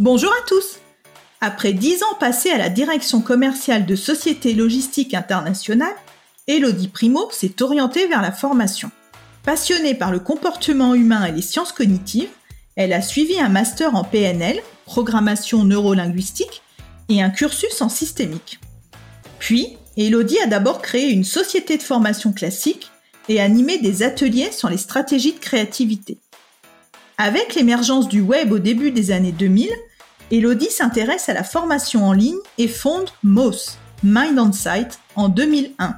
Bonjour à tous Après dix ans passés à la direction commerciale de sociétés logistiques internationales, Elodie Primo s'est orientée vers la formation. Passionnée par le comportement humain et les sciences cognitives, elle a suivi un master en PNL, programmation neurolinguistique, et un cursus en systémique. Puis, Elodie a d'abord créé une société de formation classique et animé des ateliers sur les stratégies de créativité. Avec l'émergence du web au début des années 2000, Elodie s'intéresse à la formation en ligne et fonde MOS, Mind on Site, en 2001.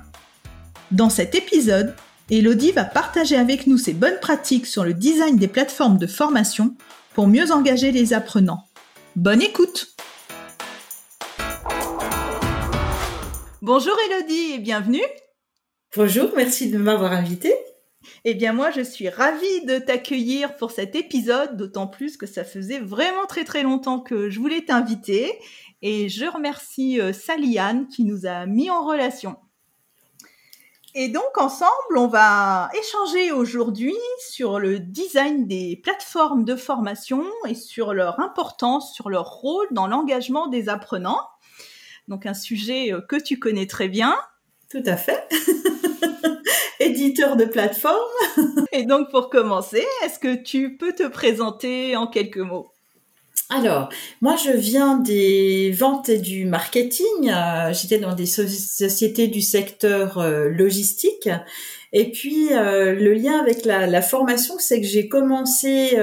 Dans cet épisode, Elodie va partager avec nous ses bonnes pratiques sur le design des plateformes de formation pour mieux engager les apprenants. Bonne écoute Bonjour Elodie et bienvenue Bonjour, merci de m'avoir invitée. Eh bien moi, je suis ravie de t'accueillir pour cet épisode, d'autant plus que ça faisait vraiment très très longtemps que je voulais t'inviter. Et je remercie euh, qui nous a mis en relation. Et donc ensemble, on va échanger aujourd'hui sur le design des plateformes de formation et sur leur importance, sur leur rôle dans l'engagement des apprenants. Donc un sujet euh, que tu connais très bien. Tout à fait. éditeur de plateforme. Et donc pour commencer, est-ce que tu peux te présenter en quelques mots? Alors, moi, je viens des ventes et du marketing. Euh, j'étais dans des sociétés du secteur euh, logistique. Et puis, euh, le lien avec la, formation, c'est que j'ai commencé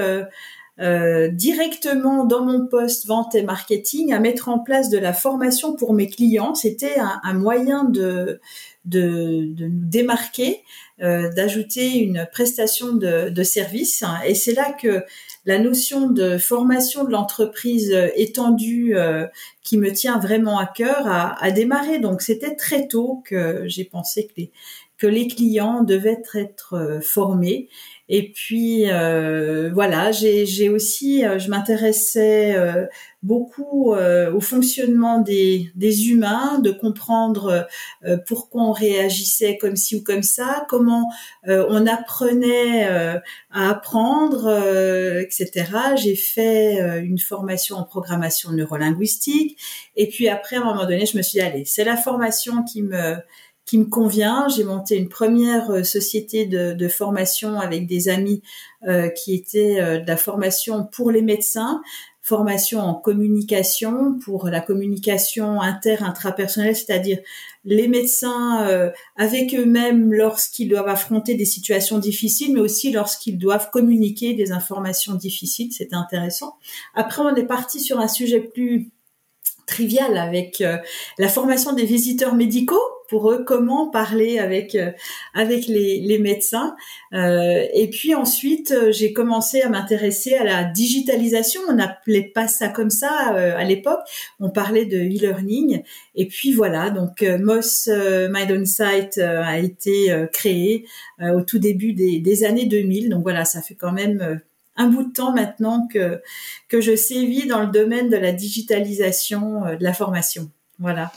directement dans mon poste vente et marketing à mettre en place de la formation pour mes clients. C'était un, moyen de, de, nous démarquer, euh, d'ajouter une prestation de, de service. Et c'est là que la notion de formation de l'entreprise étendue euh, qui me tient vraiment à cœur a, a démarré. Donc c'était très tôt que j'ai pensé que les, que les clients devaient être euh, formés et puis euh, voilà, j'ai aussi, euh, je m'intéressais euh, beaucoup au fonctionnement des, des, humains, de comprendre pourquoi on réagissait comme ci ou comme ça, comment on apprenait à apprendre, etc. J'ai fait une formation en programmation neurolinguistique, et puis après, à un moment donné, je me suis dit, allez, c'est la formation qui me qui me convient. J'ai monté une première euh, société de, formation avec des amis euh, qui étaient euh, de la formation pour les médecins, formation en communication pour la communication inter-intrapersonnelle, c'est-à-dire les médecins avec eux-mêmes lorsqu'ils doivent affronter des situations difficiles, mais aussi lorsqu'ils doivent communiquer des informations difficiles. C'était intéressant. Après, on est parti sur un sujet plus trivial avec la formation des visiteurs médicaux pour eux comment parler avec euh, avec les, les médecins. Euh, et puis ensuite, euh, j'ai commencé à m'intéresser à la digitalisation. On n'appelait pas ça comme ça euh, à l'époque. On parlait de e-learning. Et puis voilà, donc Moss Mind On Site a été créé au tout début des, des années 2000. Donc voilà, ça fait quand même un bout de temps maintenant que que je sévis dans le domaine de la digitalisation de la formation. Voilà.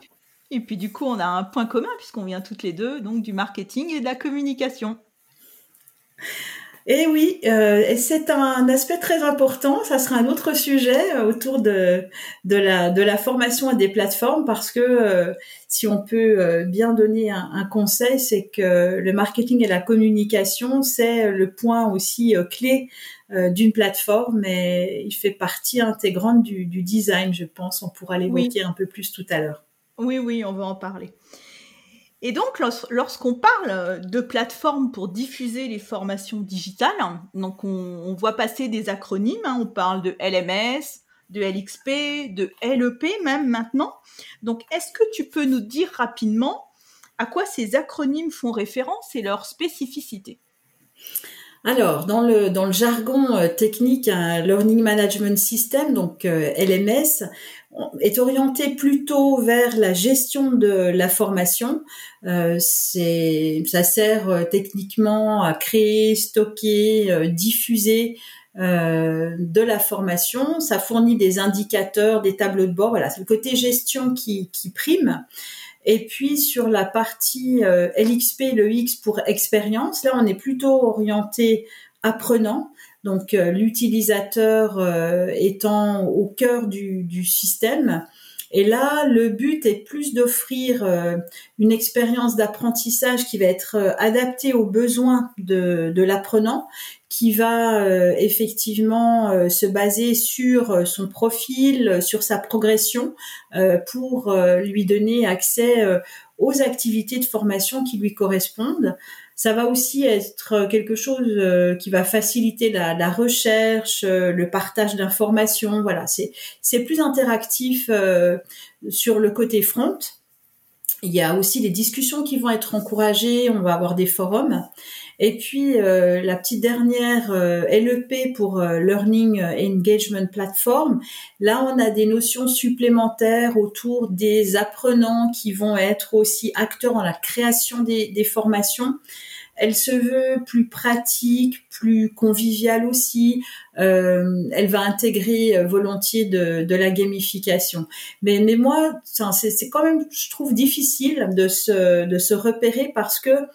Et puis du coup, on a un point commun puisqu'on vient toutes les deux donc du marketing et de la communication. Et eh oui, euh, c'est un aspect très important. Ça sera un autre sujet euh, autour de de la de la formation à des plateformes parce que euh, si on peut bien donner un, un conseil, c'est que le marketing et la communication c'est le point aussi clé d'une plateforme et il fait partie intégrante du, du design, je pense. On pourra l'évoquer un peu plus tout à l'heure. Oui, oui, on va en parler. Et donc, lorsqu'on parle de plateformes pour diffuser les formations digitales, on, voit passer des acronymes, hein. on parle de LMS, de LXP, de LEP même maintenant. Donc, est-ce que tu peux nous dire rapidement à quoi ces acronymes font référence et leur spécificité? Alors, dans le, jargon euh, technique, un Learning Management System, donc euh, LMS, est orienté plutôt vers la gestion de la formation. Euh, c'est, ça sert techniquement à créer, stocker, diffuser de la formation. Ça fournit des indicateurs, des tableaux de bord. Voilà, c'est le côté gestion qui, qui prime. Et puis sur la partie euh, LXP, le X pour expérience, là on est plutôt orienté apprenant, donc euh, l'utilisateur euh, étant au cœur du, système. Et là, le but est plus d'offrir une expérience d'apprentissage qui va être adaptée aux besoins de, l'apprenant, qui va euh, effectivement euh, se baser sur euh, son profil, sur sa progression, pour lui donner accès aux activités de formation qui lui correspondent. Ça va aussi être quelque chose qui va faciliter la, recherche, le partage d'informations. Voilà, c'est c'est plus interactif sur le côté front. Il y a aussi des discussions qui vont être encouragées. On va avoir des forums. Et puis euh, la petite dernière euh, LEP pour euh, Learning Engagement Platform. Là, on a des notions supplémentaires autour des apprenants qui vont être aussi acteurs dans la création des, des formations. Elle se veut plus pratique, plus conviviale aussi. Euh, elle va intégrer volontiers de, de la gamification. Mais, mais moi, c'est quand même, je trouve difficile de se, de se repérer parce que euh,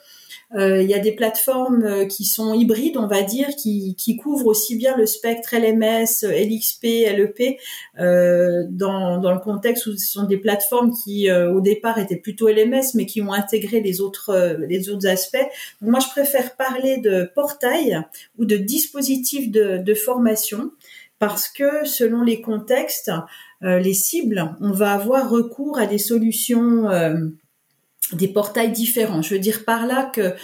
il y a des plateformes euh, qui sont hybrides, on va dire, qui, qui couvrent aussi bien le spectre LMS, LXP, LEP, euh, dans, dans le contexte où ce sont des plateformes qui, euh, au départ, étaient plutôt LMS, mais qui ont intégré les autres, les autres aspects. Moi, je préfère parler de portail ou de dispositifs de, de formation parce que selon les contextes, les cibles, on va avoir recours à des solutions des portails différents. Je veux dire par là que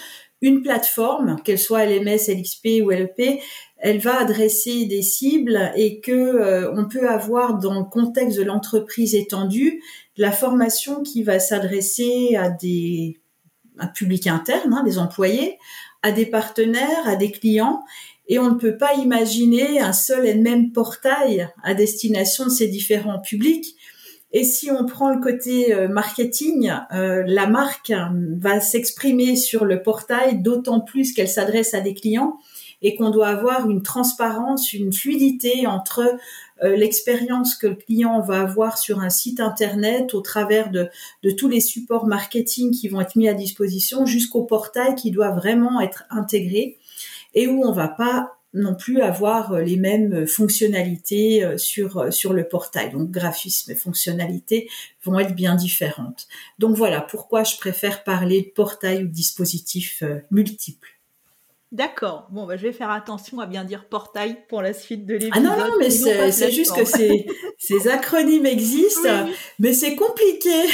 une plateforme, qu'elle soit LMS, LXP ou LEP, elle va adresser des cibles et que euh, on peut avoir dans le contexte de l'entreprise étendue la formation qui va s'adresser à des un public interne, hein, des employés, à des partenaires, à des clients, et on ne peut pas imaginer un seul et même portail à destination de ces différents publics et si on prend le côté euh, marketing, euh, la marque va s'exprimer sur le portail, d'autant plus qu'elle s'adresse à des clients et qu'on doit avoir une transparence, une fluidité entre euh, l'expérience que le client va avoir sur un site internet au travers de, de, tous les supports marketing qui vont être mis à disposition jusqu'au portail qui doit vraiment être intégré et où on va pas non plus avoir euh, les mêmes fonctionnalités euh, sur euh, sur le portail. Donc graphisme et fonctionnalités vont être bien différentes. Donc voilà pourquoi je préfère parler de portail ou de dispositifs multiples. D'accord. Bon, bah, je vais faire attention à bien dire portail pour la suite de l'épisode. Ah non, non, mais c'est juste que ces, ces acronymes existent, mais c'est compliqué,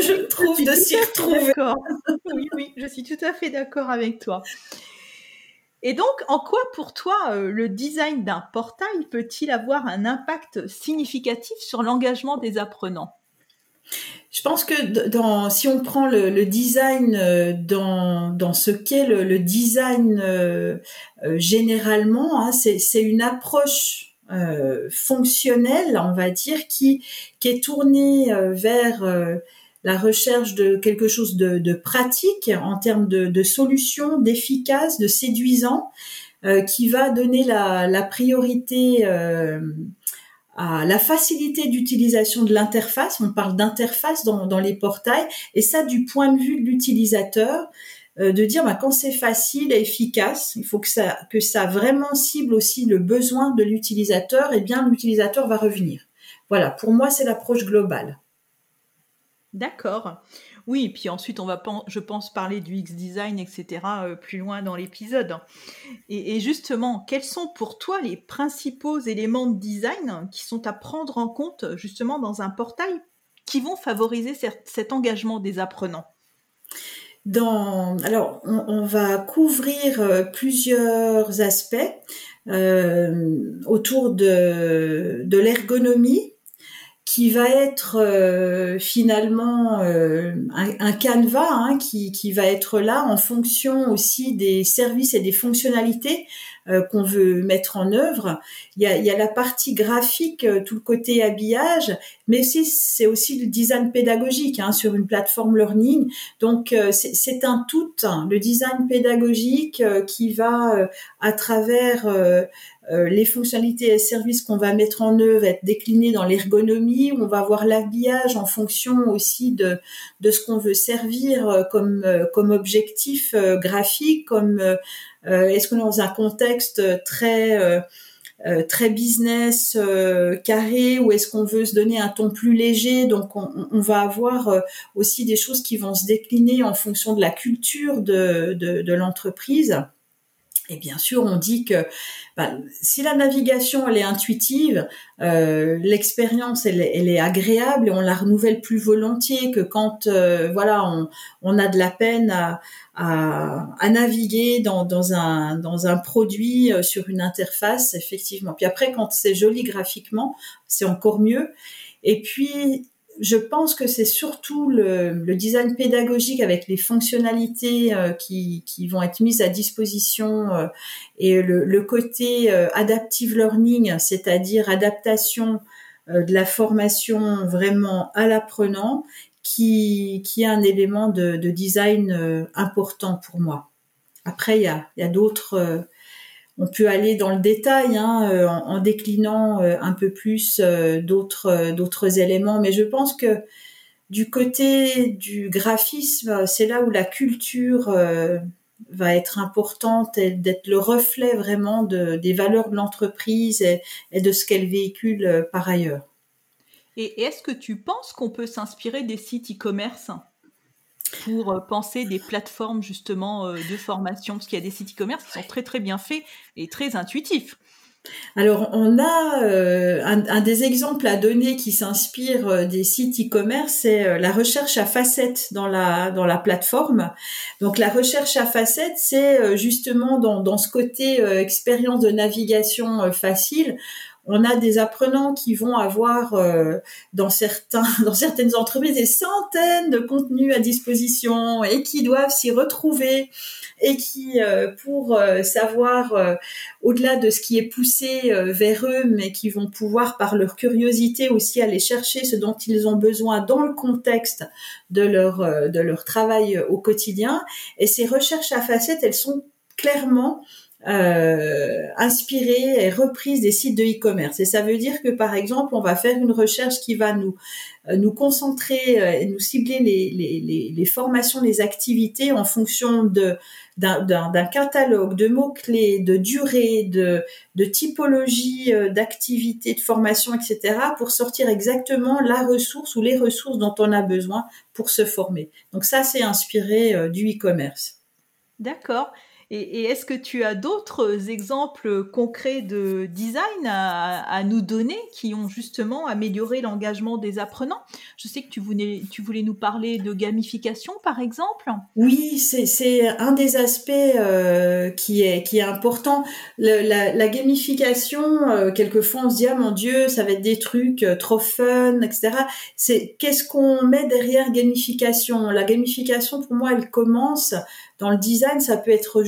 je trouve, de s'y retrouver. Oui, oui, je suis tout à fait d'accord avec toi. Et donc, en quoi pour toi euh, le design d'un portail peut-il avoir un impact significatif sur l'engagement des apprenants? Je pense que si on prend le, design euh, dans, dans ce qu'est le, design euh, généralement, hein, c'est une approche fonctionnelle, on va dire, qui, qui est tournée vers la recherche de quelque chose de, pratique en termes de, solutions, d'efficace, de séduisant, euh, qui va donner la, priorité euh, à la facilité d'utilisation de l'interface. On parle d'interface dans, les portails, et ça du point de vue de l'utilisateur, euh, de dire bah, quand c'est facile et efficace, il faut que ça que ça vraiment cible aussi le besoin de l'utilisateur, et bien l'utilisateur va revenir. Voilà, pour moi c'est l'approche globale. D'accord. Oui, puis ensuite on va, je pense, parler du X-Design, etc., euh, plus loin dans l'épisode. Et, justement, quels sont pour toi les principaux éléments de design qui sont à prendre en compte justement dans un portail qui vont favoriser cet engagement des apprenants? Alors, on, va couvrir euh, plusieurs aspects euh, autour de l'ergonomie, qui va être euh, finalement euh, un, canevas hein, qui, qui, va être là en fonction aussi des services et des fonctionnalités euh, qu'on veut mettre en œuvre. Il y a, il y a la partie graphique, tout le côté habillage, mais aussi c'est aussi le design pédagogique hein, sur une plateforme learning. Donc c'est un tout, hein, le design pédagogique qui va à travers euh, les fonctionnalités et services qu'on va mettre en œuvre être déclinés dans l'ergonomie, on va voir l'habillage en fonction aussi de, de ce qu'on veut servir euh, comme, euh, comme objectif graphique, comme est-ce qu'on est dans un contexte très très business carré ou est-ce qu'on veut se donner un ton plus léger? Donc on, on va avoir aussi des choses qui vont se décliner en fonction de la culture de, de, de l'entreprise et bien sûr, on dit que bah, si la navigation elle est intuitive, euh, l'expérience elle, elle, est agréable et on la renouvelle plus volontiers que quand euh, voilà on, on, a de la peine à, à, à naviguer dans, dans, un, dans un produit euh, sur une interface effectivement. Puis après quand c'est joli graphiquement, c'est encore mieux. Et puis je pense que c'est surtout le, design pédagogique avec les fonctionnalités euh, qui, vont être mises à disposition euh, et le, côté euh, adaptive learning, c'est-à-dire adaptation de la formation vraiment à l'apprenant, qui, est un élément de, design important pour moi. Après, il y a d'autres on peut aller dans le détail hein, euh, en, déclinant euh, un peu plus euh, d'autres éléments, mais je pense que du côté du graphisme, c'est là où la culture va être importante et d'être le reflet vraiment de, des valeurs de l'entreprise et, et, de ce qu'elle véhicule par ailleurs. Et est-ce que tu penses qu'on peut s'inspirer des sites e-commerce? Pour euh, penser des plateformes justement euh, de formation Parce qu'il y a des sites e-commerce qui sont très très bien faits et très intuitifs. Alors, on a euh, un, des exemples à donner qui s'inspire des sites e-commerce, c'est la recherche à facettes dans la dans la plateforme. Donc, la recherche à facettes, c'est justement dans, dans ce côté expérience de navigation facile on a des apprenants qui vont avoir euh, dans certains dans certaines entreprises des centaines de contenus à disposition et qui doivent s'y retrouver et qui euh, pour euh, savoir au-delà de ce qui est poussé vers eux mais qui vont pouvoir par leur curiosité aussi aller chercher ce dont ils ont besoin dans le contexte de leur de leur travail au quotidien. Et ces recherches à facettes elles sont clairement euh, inspirée et reprise des sites de e-commerce. Et ça veut dire que par exemple, on va faire une recherche qui va nous euh, nous concentrer euh, et nous cibler les, les, les, formations, les activités en fonction d'un catalogue de mots clés, de durée, de, de typologie euh, d'activités, de formation, etc. pour sortir exactement la ressource ou les ressources dont on a besoin pour se former. Donc ça, c'est inspiré du e-commerce. D'accord. Et, est-ce que tu as d'autres exemples concrets de design à, nous donner qui ont justement amélioré l'engagement des apprenants? Je sais que tu voulais, tu voulais nous parler de gamification, par exemple. Oui, c'est un des aspects euh, qui, est, qui est important. la, gamification, euh, quelquefois on se dit, ah mon Dieu, ça va être des trucs euh, trop fun, etc. C'est qu'est-ce qu'on met derrière gamification? La gamification, pour moi, elle commence dans le design, ça peut être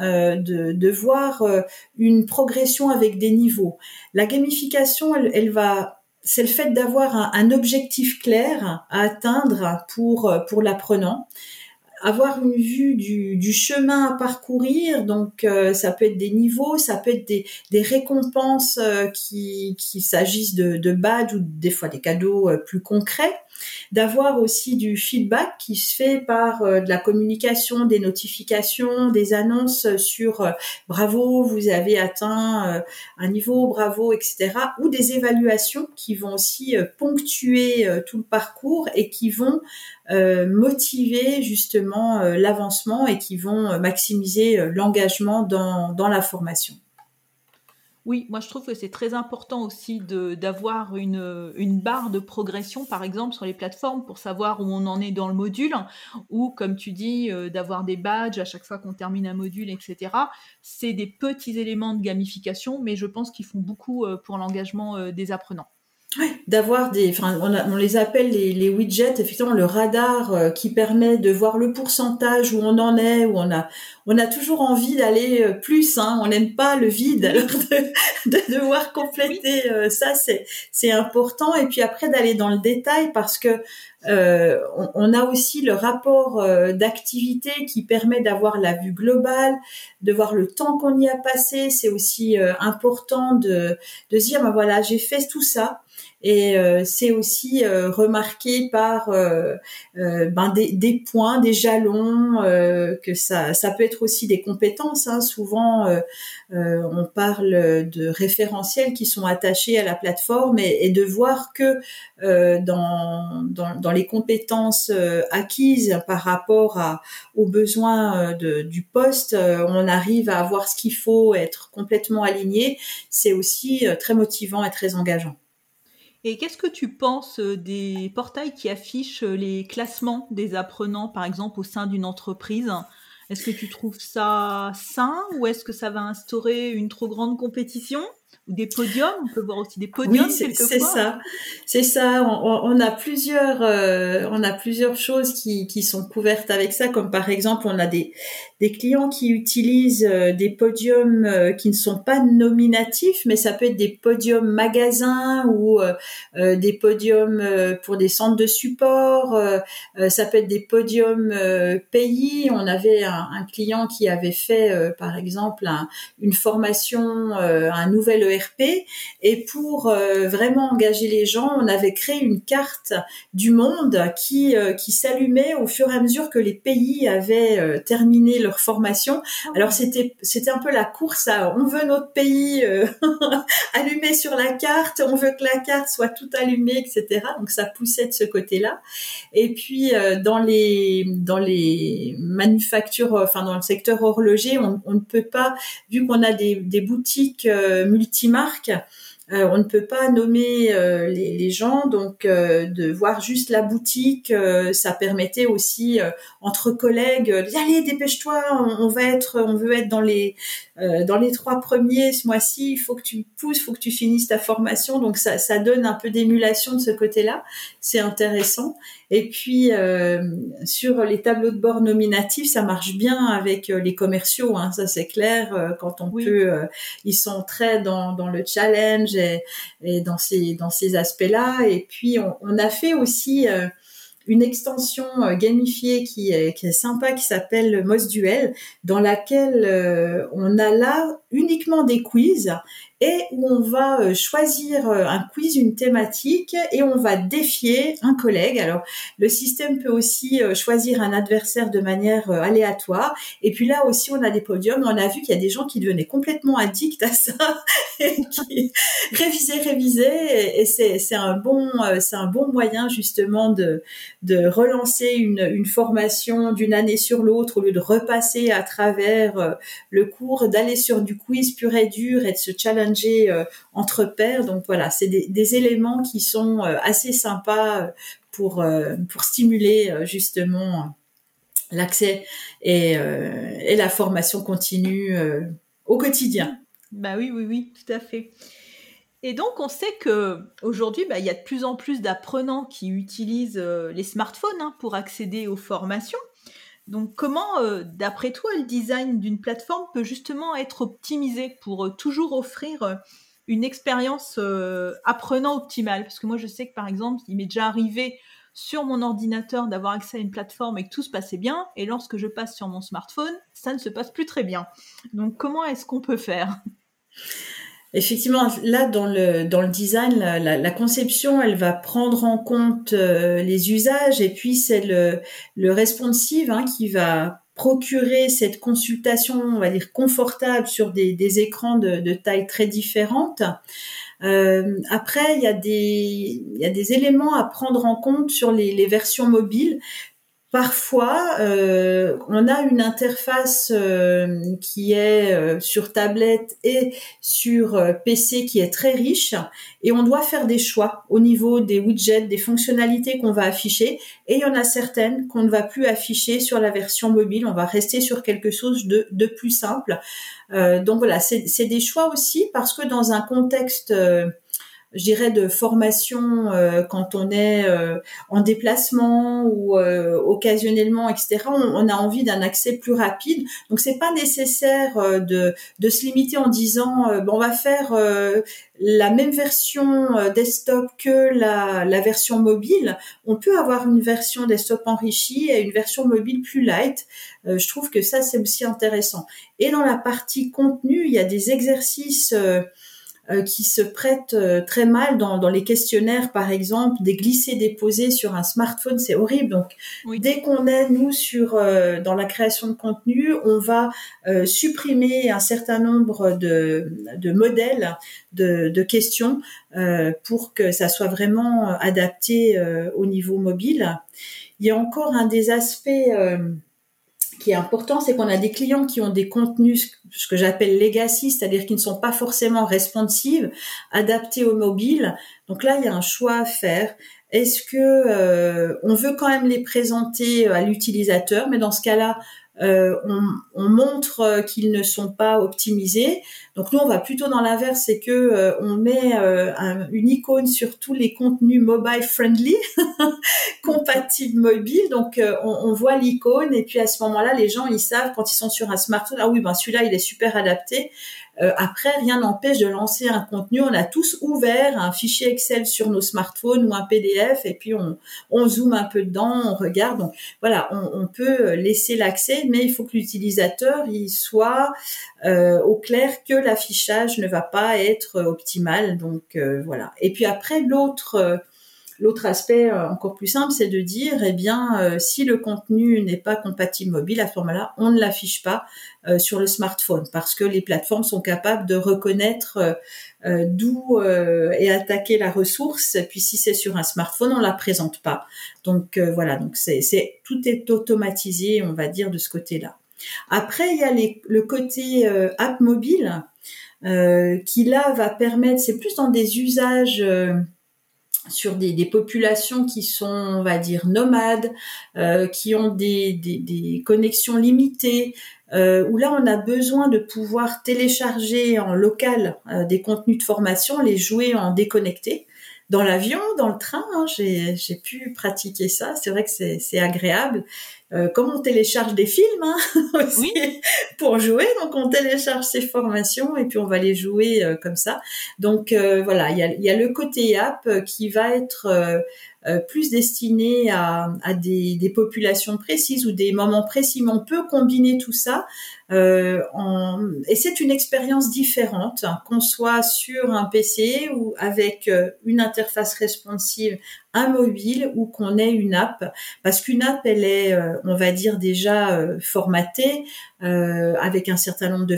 euh, de, de, voir euh, une progression avec des niveaux. La gamification, elle, elle va c'est le fait d'avoir un, objectif clair à atteindre pour euh, pour l'apprenant avoir une vue du, du, chemin à parcourir. Donc, ça peut être des niveaux, ça peut être des, des récompenses qui, qui s'agissent de, de badges ou des fois des cadeaux plus concrets d'avoir aussi du feedback qui se fait par euh, de la communication, des notifications, des annonces sur euh, bravo, vous avez atteint euh, un niveau, bravo, etc. ou des évaluations qui vont aussi ponctuer tout le parcours et qui vont motiver justement l'avancement et qui vont maximiser l'engagement dans, dans la formation. Oui, moi je trouve que c'est très important aussi d'avoir une, barre de progression, par exemple, sur les plateformes pour savoir où on en est dans le module, ou comme tu dis, euh, d'avoir des badges à chaque fois qu'on termine un module, etc. C'est des petits éléments de gamification, mais je pense qu'ils font beaucoup euh, pour l'engagement euh, des apprenants. D'avoir des, enfin, on, les appelle les, les, widgets, effectivement, le radar euh, qui permet de voir le pourcentage où on en est, où on a, on a toujours envie d'aller euh, plus, hein, on n'aime pas le vide, alors de, de devoir compléter euh, ça, c'est, c'est important, et puis après d'aller dans le détail parce que euh, on, on, a aussi le rapport d'activité qui permet d'avoir la vue globale, de voir le temps qu'on y a passé. C'est aussi important de, de se dire, ben voilà, j'ai fait tout ça. Et euh, c'est aussi euh, remarqué par euh, ben des, des, points, des jalons, que ça, ça peut être aussi des compétences. Hein. Souvent, on parle de référentiels qui sont attachés à la plateforme et, et de voir que dans, dans, dans, les compétences acquises par rapport à, aux besoins de, du poste, on arrive à avoir ce qu'il faut, être complètement aligné. C'est aussi très motivant et très engageant. Et qu'est-ce que tu penses euh, des portails qui affichent euh, les classements des apprenants, par exemple, au sein d'une entreprise? Est-ce que tu trouves ça sain ou est-ce que ça va instaurer une trop grande compétition? Des podiums. On peut voir aussi des podiums. Oui, c'est ça. C'est ça. On, a plusieurs, euh, on a plusieurs choses qui, qui sont couvertes avec ça, comme par exemple, on a des, des clients qui utilisent euh, des podiums euh, qui ne sont pas nominatifs, mais ça peut être des podiums magasins ou des podiums pour des centres de support. ça peut être des podiums pays. On avait un, un, client qui avait fait, par exemple, une formation, un nouvel ERP et pour euh, vraiment engager les gens, on avait créé une carte du monde qui euh, qui s'allumait au fur et à mesure que les pays avaient euh, terminé leur formation. Alors c'était c'était un peu la course à on veut notre pays allumé sur la carte, on veut que la carte soit tout allumée, etc. Donc ça poussait de ce côté-là. Et puis dans les dans les manufactures, enfin dans le secteur horloger, on, ne peut pas, vu qu'on a des, des boutiques multimarques, euh, on ne peut pas nommer euh, les, gens, donc euh, de voir juste la boutique, ça permettait aussi entre collègues, allez dépêche-toi, on, va être, on veut être dans les dans les trois premiers ce mois-ci, il faut que tu pousses, il faut que tu finisses ta formation, donc ça, ça donne un peu d'émulation de ce côté-là, c'est intéressant. Et puis euh, sur les tableaux de bord nominatifs, ça marche bien avec les commerciaux, hein, ça c'est clair. Euh, quand on peut, ils sont très dans, dans le challenge et, dans ces dans ces aspects-là. Et puis on, a fait aussi une extension gamifiée qui est, qui est sympa, qui s'appelle Moss Duel, dans laquelle on a là uniquement des quiz et où on va euh, choisir euh, un quiz, une thématique et on va défier un collègue. Alors le système peut aussi euh, choisir un adversaire de manière aléatoire. Et puis là aussi on a des podiums. On a vu qu'il y a des gens qui devenaient complètement addicts à ça et qui révisaient, révisaient. Et c'est un bon un bon moyen justement de de relancer une, une formation d'une année sur l'autre au lieu de repasser à travers le cours, d'aller sur du quiz pur et dur et de se challenger euh, entre pairs. Donc voilà, c'est des, éléments qui sont euh, assez sympas euh, pour, stimuler justement l'accès et, la formation continue au quotidien. Bah oui, oui, oui, tout à fait. Et donc, on sait que aujourd'hui, bah, il y a de plus en plus d'apprenants qui utilisent les smartphones hein, pour accéder aux formations. Donc comment, euh, d'après toi, le design d'une plateforme peut justement être optimisé pour euh, toujours offrir euh, une expérience apprenant optimale? Parce que moi, je sais que par exemple, il m'est déjà arrivé sur mon ordinateur d'avoir accès à une plateforme et que tout se passait bien, et lorsque je passe sur mon smartphone, ça ne se passe plus très bien. Donc comment est-ce qu'on peut faire? Effectivement, là dans le dans le design, la, la, conception, elle va prendre en compte euh, les usages et puis c'est le le responsive hein, qui va procurer cette consultation, on va dire confortable sur des, des écrans de, de taille très différentes. Euh, après, il y a des il y a des éléments à prendre en compte sur les, les versions mobiles Parfois, euh, on a une interface euh, qui est euh, sur tablette et sur PC qui est très riche et on doit faire des choix au niveau des widgets, des fonctionnalités qu'on va afficher et il y en a certaines qu'on ne va plus afficher sur la version mobile, on va rester sur quelque chose de, de plus simple. donc voilà, c'est des choix aussi parce que dans un contexte je dirais, de formation euh, quand on est euh, en déplacement ou euh, occasionnellement, etc. On, a envie d'un accès plus rapide. Donc c'est pas nécessaire de, de se limiter en disant bon, on va faire la même version desktop que la, la version mobile. On peut avoir une version desktop enrichie et une version mobile plus light. je trouve que ça c'est aussi intéressant. Et dans la partie contenu, il y a des exercices euh, qui se prêtent euh, très mal dans, dans, les questionnaires, par exemple, des glissés déposés sur un smartphone, c'est horrible. Donc, dès qu'on est nous sur euh, dans la création de contenu, on va supprimer un certain nombre de, de modèles de, de questions pour que ça soit vraiment adapté au niveau mobile. Il y a encore un des aspects qui est important, c'est qu'on a des clients qui ont des contenus, ce que j'appelle legacy, c'est-à-dire qui ne sont pas forcément responsives, adaptés au mobile. Donc là, il y a un choix à faire. Est-ce que euh, on veut quand même les présenter à l'utilisateur, mais dans ce cas-là, euh, on, on, montre euh, qu'ils ne sont pas optimisés. Donc nous, on va plutôt dans l'inverse, c'est que euh, on met euh, une icône sur tous les contenus mobile friendly, compatibles mobile. Donc on, on, voit l'icône et puis à ce moment-là, les gens ils savent quand ils sont sur un smartphone, ah oui, ben celui-là il est super adapté. Euh, après, rien n'empêche de lancer un contenu. On a tous ouvert un fichier Excel sur nos smartphones ou un PDF et puis on, on zoome un peu dedans, on regarde. Donc voilà, on, on peut laisser l'accès, mais il faut que l'utilisateur il soit euh, au clair que l'affichage ne va pas être optimal. Donc euh, voilà. Et puis après, l'autre L'autre aspect euh, encore plus simple, c'est de dire, eh bien, euh, si le contenu n'est pas compatible mobile, à ce moment-là, on ne l'affiche pas euh, sur le smartphone parce que les plateformes sont capables de reconnaître d'où est attaquée la ressource. puis si c'est sur un smartphone, on la présente pas. Donc voilà, donc c'est, tout est automatisé, on va dire de ce côté-là. Après, il y a les, le côté app mobile qui là va permettre, c'est plus dans des usages sur des, des, populations qui sont, on va dire, nomades, euh, qui ont des, des, des connexions limitées, euh, où là on a besoin de pouvoir télécharger en local euh, des contenus de formation, les jouer en déconnecté. Dans l'avion, dans le train, hein, j'ai pu pratiquer ça. C'est vrai que c'est agréable. Euh, comme on télécharge des films hein, aussi pour jouer, donc on télécharge ces formations et puis on va les jouer euh, comme ça. Donc euh, voilà, il y a, y a, le côté app qui va être plus destiné à, à des, des, populations précises ou des moments précis, mais on peut combiner tout ça euh, et c'est une expérience différente, hein, qu'on soit sur un PC ou avec euh, une interface responsive, un mobile ou qu'on ait une app, parce qu'une app, elle est, euh, on va dire déjà formatée avec un certain nombre de,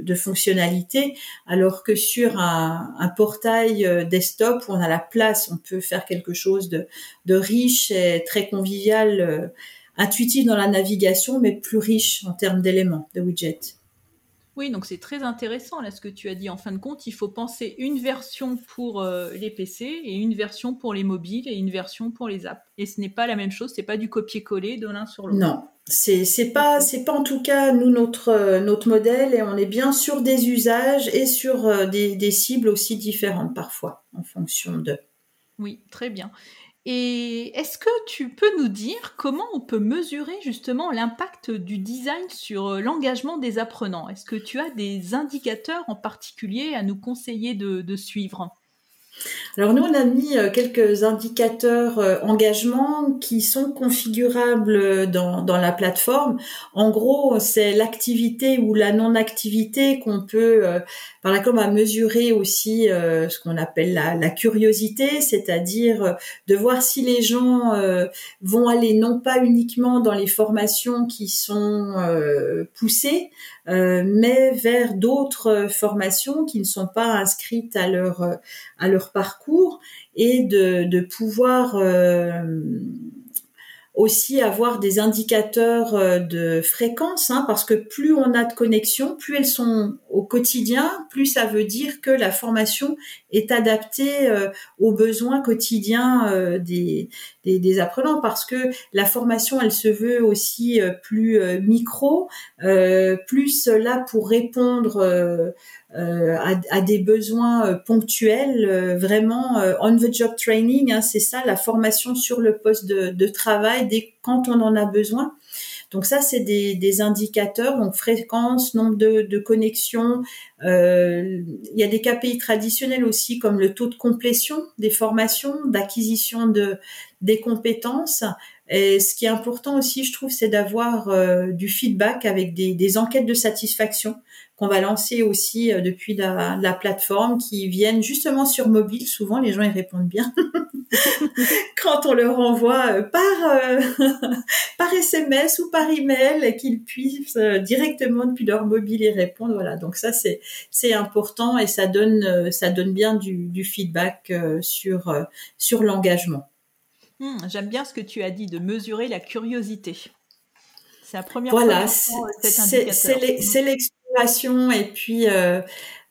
de, fonctionnalités, alors que sur un, un, portail desktop où on a la place, on peut faire quelque chose de, de riche et très convivial intuitif dans la navigation, mais plus riche en termes d'éléments de widget. Oui, donc c'est très intéressant là ce que tu as dit. En fin de compte, il faut penser une version pour euh, les PC et une version pour les mobiles et une version pour les apps. Et ce n'est pas la même chose, c'est pas du copier-coller de l'un sur l'autre. Non, c'est c'est pas c'est pas en tout cas nous notre euh, notre modèle et on est bien sur des usages et sur euh, des, des cibles aussi différentes parfois en fonction de. Oui, très bien. Et est-ce que tu peux nous dire comment on peut mesurer justement l'impact du design sur euh, l'engagement des apprenants? Est-ce que tu as des indicateurs en particulier à nous conseiller de, suivre? Alors nous, on a mis euh, quelques indicateurs euh, engagement qui sont configurables dans, dans la plateforme. En gros, c'est l'activité ou la non-activité qu'on peut, euh, par laquelle on va mesurer aussi ce qu'on appelle la curiosité, c'est-à-dire de voir si les gens vont aller non pas uniquement dans les formations qui sont poussées, mais vers d'autres formations qui ne sont pas inscrites à leur à leur parcours et de, de pouvoir euh, aussi avoir des indicateurs euh, de fréquence, hein, parce que plus on a de connexions, plus elles sont au quotidien, plus ça veut dire que la formation est adaptée euh, aux besoins quotidiens des, des, apprenants, parce que la formation, elle se veut aussi plus micro, plus là pour répondre à, des besoins ponctuels, vraiment on the job training, hein, c'est ça, la formation sur le poste de, de travail dès quand on en a besoin. Donc ça, c'est des, des, indicateurs, donc fréquence, nombre de, de connexions. Euh, il y a des KPI traditionnels aussi, comme le taux de complétion des formations, d'acquisition de des compétences. Et ce qui est important aussi, je trouve, c'est d'avoir euh, du feedback avec des, des, enquêtes de satisfaction qu'on va lancer aussi euh, depuis la, la, plateforme, qui viennent justement sur mobile. Souvent, les gens y répondent bien quand on leur envoie euh, par euh, par SMS ou par email, qu'ils puissent directement depuis leur mobile y répondre. Voilà, donc ça c'est c'est important et ça donne ça donne bien du, du feedback sur sur l'engagement. Hmm, j'aime bien ce que tu as dit de mesurer la curiosité. C'est la première voilà, fois. Voilà, c'est et puis euh,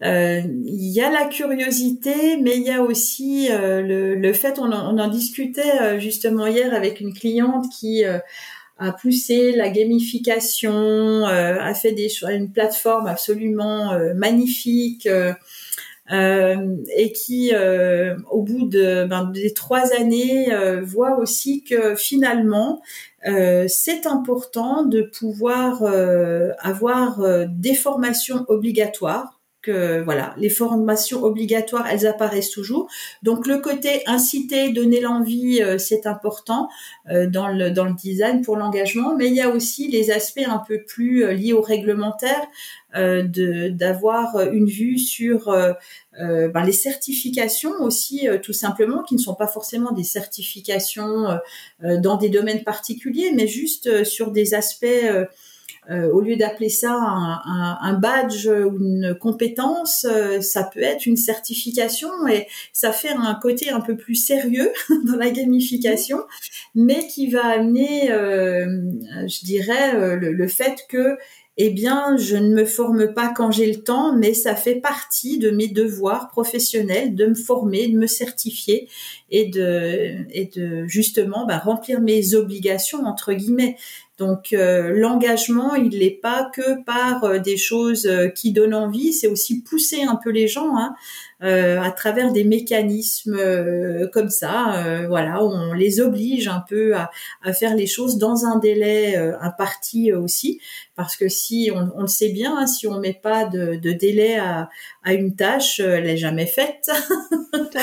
euh, il y a la curiosité, mais il y a aussi euh, le, fait, on en, on en discutait justement hier avec une cliente qui a poussé la gamification, a fait des une plateforme absolument magnifique. et qui, au bout de ben, des trois années, voit aussi que finalement, euh, c'est important de pouvoir euh, avoir euh, des formations obligatoires voilà, les formations obligatoires, elles apparaissent toujours. Donc le côté inciter, donner l'envie, c'est important dans le dans le design pour l'engagement, mais il y a aussi les aspects un peu plus liés au réglementaire, de d'avoir une vue sur euh, ben, les certifications aussi, euh, tout simplement, qui ne sont pas forcément des certifications euh, dans des domaines particuliers, mais juste sur des aspects, au lieu d'appeler ça un, badge ou une compétence, ça peut être une certification et ça fait un côté un peu plus sérieux dans la gamification, mais qui va amener, je dirais, le, le fait que eh bien, je ne me forme pas quand j'ai le temps, mais ça fait partie de mes devoirs professionnels de me former, de me certifier et de, et de justement bah, remplir mes obligations entre guillemets. Donc euh, l'engagement, il n'est pas que par euh, des choses euh, qui donnent envie, c'est aussi pousser un peu les gens hein, à travers des mécanismes comme ça. voilà, on les oblige un peu à, à, faire les choses dans un délai imparti aussi, parce que si on, on le sait bien, hein, si on met pas de, de délai à, à, une tâche, elle n'est jamais faite.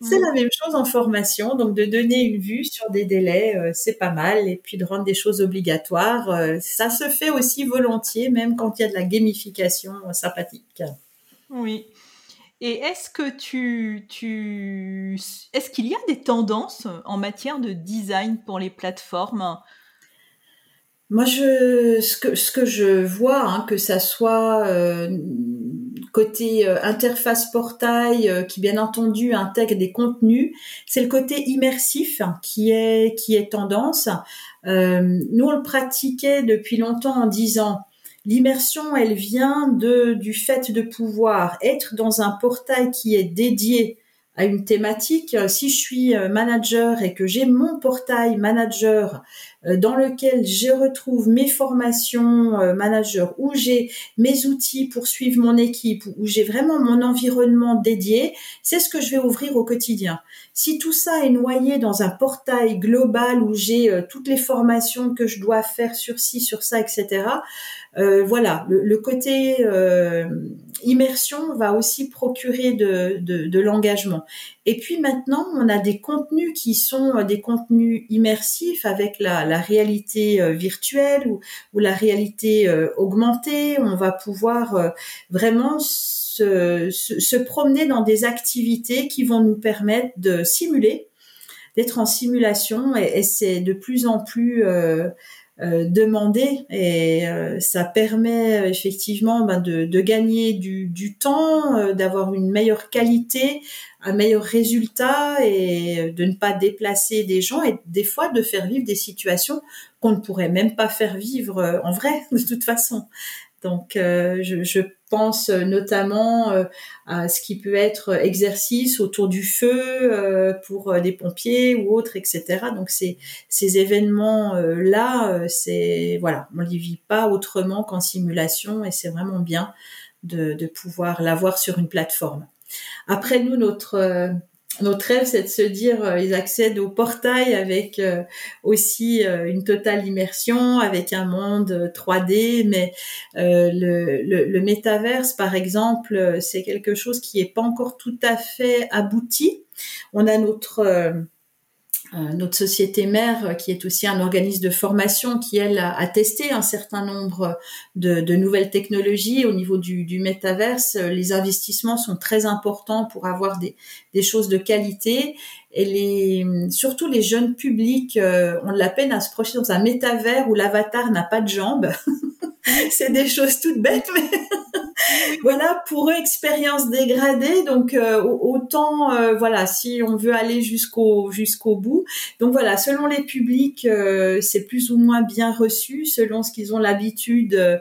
c'est la même chose en formation, donc de donner une vue sur des délais, c'est pas mal, et puis de rendre des choses obligatoires euh, ça se fait aussi volontiers, même quand il y a de la gamification sympathique. Oui. Et est-ce que tu, tu est-ce qu'il y a des tendances en matière de design pour les plateformes? Moi, je, ce que, ce que je vois, hein, que ça soit euh, côté euh, interface portail, qui bien entendu intègre des contenus, c'est le côté immersif qui est qui est tendance. Euh, nous, on le pratiquait depuis longtemps en disant l'immersion, elle vient de, du fait de pouvoir être dans un portail qui est dédié à une thématique. Si je suis euh, manager et que j'ai mon portail manager euh, dans lequel je retrouve mes formations euh, manager, où j'ai mes outils pour suivre mon équipe, où j'ai vraiment mon environnement dédié, c'est ce que je vais ouvrir au quotidien. Si tout ça est noyé dans un portail global où j'ai euh, toutes les formations que je dois faire sur ci, sur ça, etc., euh, voilà, le, côté euh, immersion va aussi procurer de, de, de l'engagement. Et puis maintenant, on a des contenus qui sont des contenus immersifs avec la, la réalité virtuelle ou, ou, la réalité augmentée. On va pouvoir vraiment se, se, promener dans des activités qui vont nous permettre de simuler, d'être en simulation et, c'est de plus en plus euh, euh, demandé et euh, ça permet effectivement ben, de, de, gagner du, du temps, d'avoir une meilleure qualité, un meilleur résultat et de ne pas déplacer des gens et des fois de faire vivre des situations qu'on ne pourrait même pas faire vivre en vrai de toute façon. Donc, je, je pense notamment euh, à ce qui peut être exercice autour du feu euh, pour euh, des pompiers ou autres, etc. Donc ces, ces événements là, c'est voilà, on les vit pas autrement qu'en simulation et c'est vraiment bien de, de pouvoir l'avoir sur une plateforme. Après nous, notre notre rêve, c'est de se dire, euh, ils accèdent au portail avec euh, aussi euh, une totale immersion, avec un monde 3D, mais le, le, le métaverse, par exemple, c'est quelque chose qui n'est pas encore tout à fait abouti. On a notre euh, notre société mère, euh, qui est aussi un organisme de formation, qui elle a, testé un certain nombre de, nouvelles technologies au niveau du, du métaverse. Les investissements sont très importants pour avoir des choses de qualité. Et les, surtout les jeunes publics euh, ont de la peine à se projeter dans un métavers où l'avatar n'a pas de jambes. c'est des choses toutes bêtes, mais voilà pour eux expérience dégradée. Donc euh, autant euh, voilà si on veut aller jusqu'au jusqu'au bout. Donc voilà selon les publics euh, c'est plus ou moins bien reçu selon ce qu'ils ont l'habitude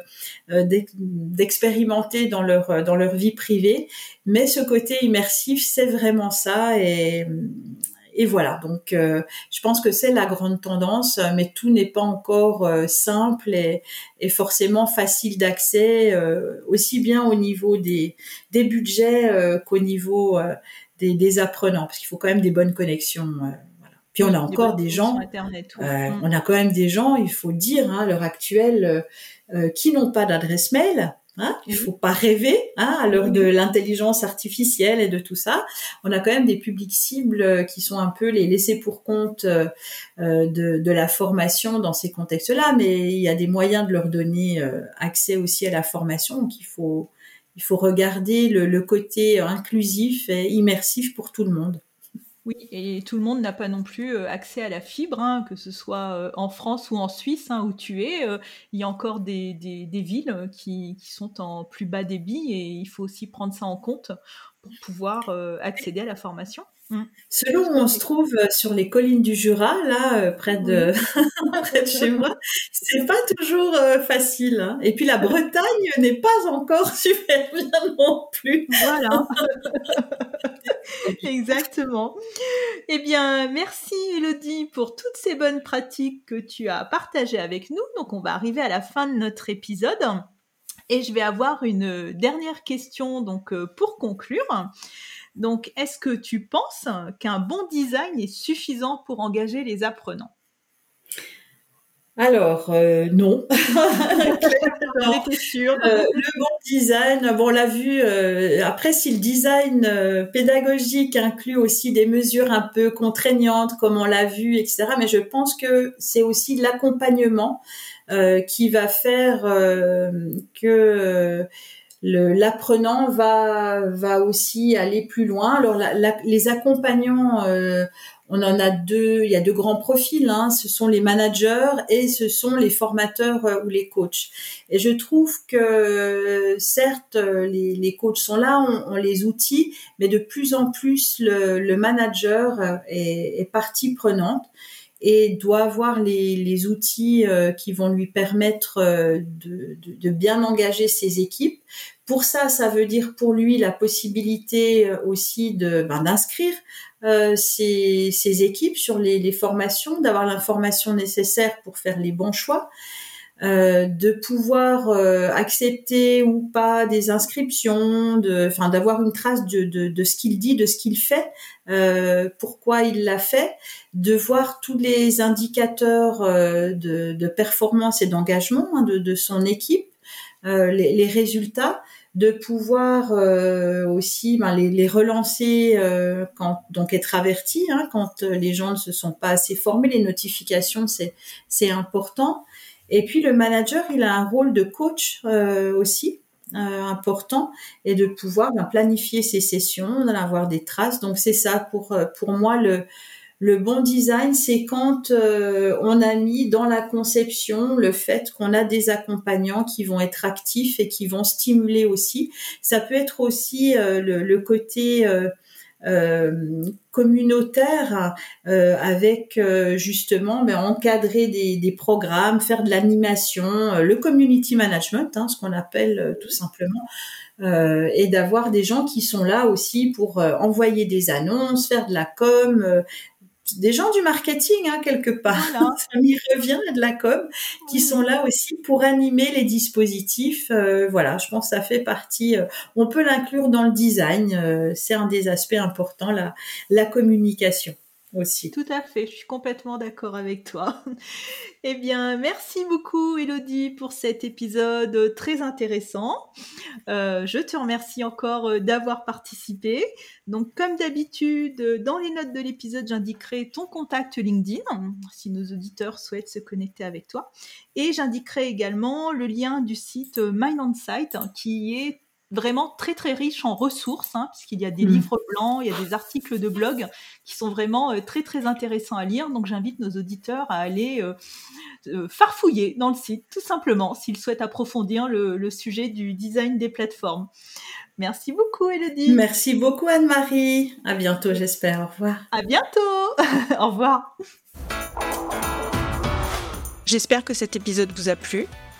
d'expérimenter dans leur dans leur vie privée. Mais ce côté immersif c'est vraiment ça et et voilà, donc euh, je pense que c'est la grande tendance, mais tout n'est pas encore euh, simple et, forcément facile d'accès, euh, aussi bien au niveau des, des budgets qu'au niveau des, apprenants, parce qu'il faut quand même des bonnes connexions. Puis on a encore des, gens, Internet, mm. on a quand même des gens, il faut dire, hein, à l'heure actuelle, qui n'ont pas d'adresse mail Hein Il faut pas rêver hein, à l'heure de l'intelligence artificielle et de tout ça. On a quand même des publics cibles euh, qui sont un peu les laissés pour compte euh, euh, de, de, la formation dans ces contextes-là, mais il y a des moyens de leur donner accès aussi à la formation. Donc il faut il faut regarder le, le côté inclusif et immersif pour tout le monde. Oui, et tout le monde n'a pas non plus euh, accès à la fibre, hein, que ce soit euh, en France ou en Suisse, hein, où tu es. Euh, il y a encore des, des, villes qui, qui, sont en plus bas débit et il faut aussi prendre ça en compte pour pouvoir accéder à la formation. Mm. Selon où on se trouve euh, sur les collines du Jura, là, euh, près de, près de chez moi, c'est pas toujours euh, facile. Hein. Et puis la Bretagne n'est pas encore super bien non plus. Voilà. Exactement. Eh bien, merci Elodie pour toutes ces bonnes pratiques que tu as partagées avec nous. Donc, on va arriver à la fin de notre épisode. Et je vais avoir une dernière question donc pour conclure. Donc, est-ce que tu penses qu'un bon design est suffisant pour engager les apprenants? Alors euh, non. J'en sûr. Euh, le bon design, bon on l'a vu. Euh, après, si le design pédagogique inclut aussi des mesures un peu contraignantes, comme on l'a vu, etc. Mais je pense que c'est aussi l'accompagnement qui va faire que l'apprenant va va aussi aller plus loin. Alors les accompagnants, euh, on en a deux, il y a deux grands profils. Hein. ce sont les managers et ce sont les formateurs euh, ou les coachs. Et je trouve que certes les, coachs sont là, on, les outils, mais de plus en plus le, le manager euh, est, est partie prenante et doit avoir les, les outils euh, qui vont lui permettre euh, de, de, bien engager ses équipes. Pour ça, ça veut dire pour lui la possibilité euh, aussi de ben, d'inscrire ses, ses, équipes sur les formations, d'avoir l'information nécessaire pour faire les bons choix. Euh, de pouvoir euh, accepter ou pas des inscriptions, de, enfin d'avoir une trace de, de, de ce qu'il dit, de ce qu'il fait, euh, pourquoi il l'a fait, de voir tous les indicateurs euh, de, de, performance et d'engagement hein, de, de, son équipe, les, les, résultats, de pouvoir aussi ben, les, les, relancer quand donc être averti hein, quand les gens ne se sont pas assez formés, les notifications c'est c'est important et puis le manager, il a un rôle de coach euh, aussi euh, important et de pouvoir ben, planifier ses sessions, d'en avoir des traces. Donc c'est ça pour euh, pour moi le le bon design, c'est quand on a mis dans la conception le fait qu'on a des accompagnants qui vont être actifs et qui vont stimuler aussi. Ça peut être aussi le, le, côté euh, communautaire euh, avec euh, justement ben, encadrer des, programmes, faire de l'animation, le community management, hein, ce qu'on appelle tout simplement, et d'avoir des gens qui sont là aussi pour envoyer des annonces, faire de la com, des gens du marketing hein, quelque part. Ça m'y revient de la com qui sont là aussi pour animer les dispositifs. Euh, voilà, je pense que ça fait partie. Euh, on peut l'inclure dans le design. Euh, c'est un des aspects importants la la communication aussi. Tout à fait, je suis complètement d'accord avec toi. eh bien, merci beaucoup Elodie pour cet épisode très intéressant. Euh, je te remercie encore euh, d'avoir participé. Donc, comme d'habitude, dans les notes de l'épisode, j'indiquerai ton contact LinkedIn si nos auditeurs souhaitent se connecter avec toi. Et j'indiquerai également le lien du site Mind on Site qui est vraiment très très riche en ressources, hein, puisqu'il y a des mm. livres blancs, il y a des articles de blog qui sont vraiment euh, très très intéressants à lire. Donc j'invite nos auditeurs à aller euh, euh, farfouiller dans le site, tout simplement, s'ils souhaitent approfondir le, sujet du design des plateformes. Merci beaucoup, Elodie. Merci beaucoup, Anne-Marie. À bientôt, j'espère. Au revoir. À bientôt. Au revoir. J'espère que cet épisode vous a plu.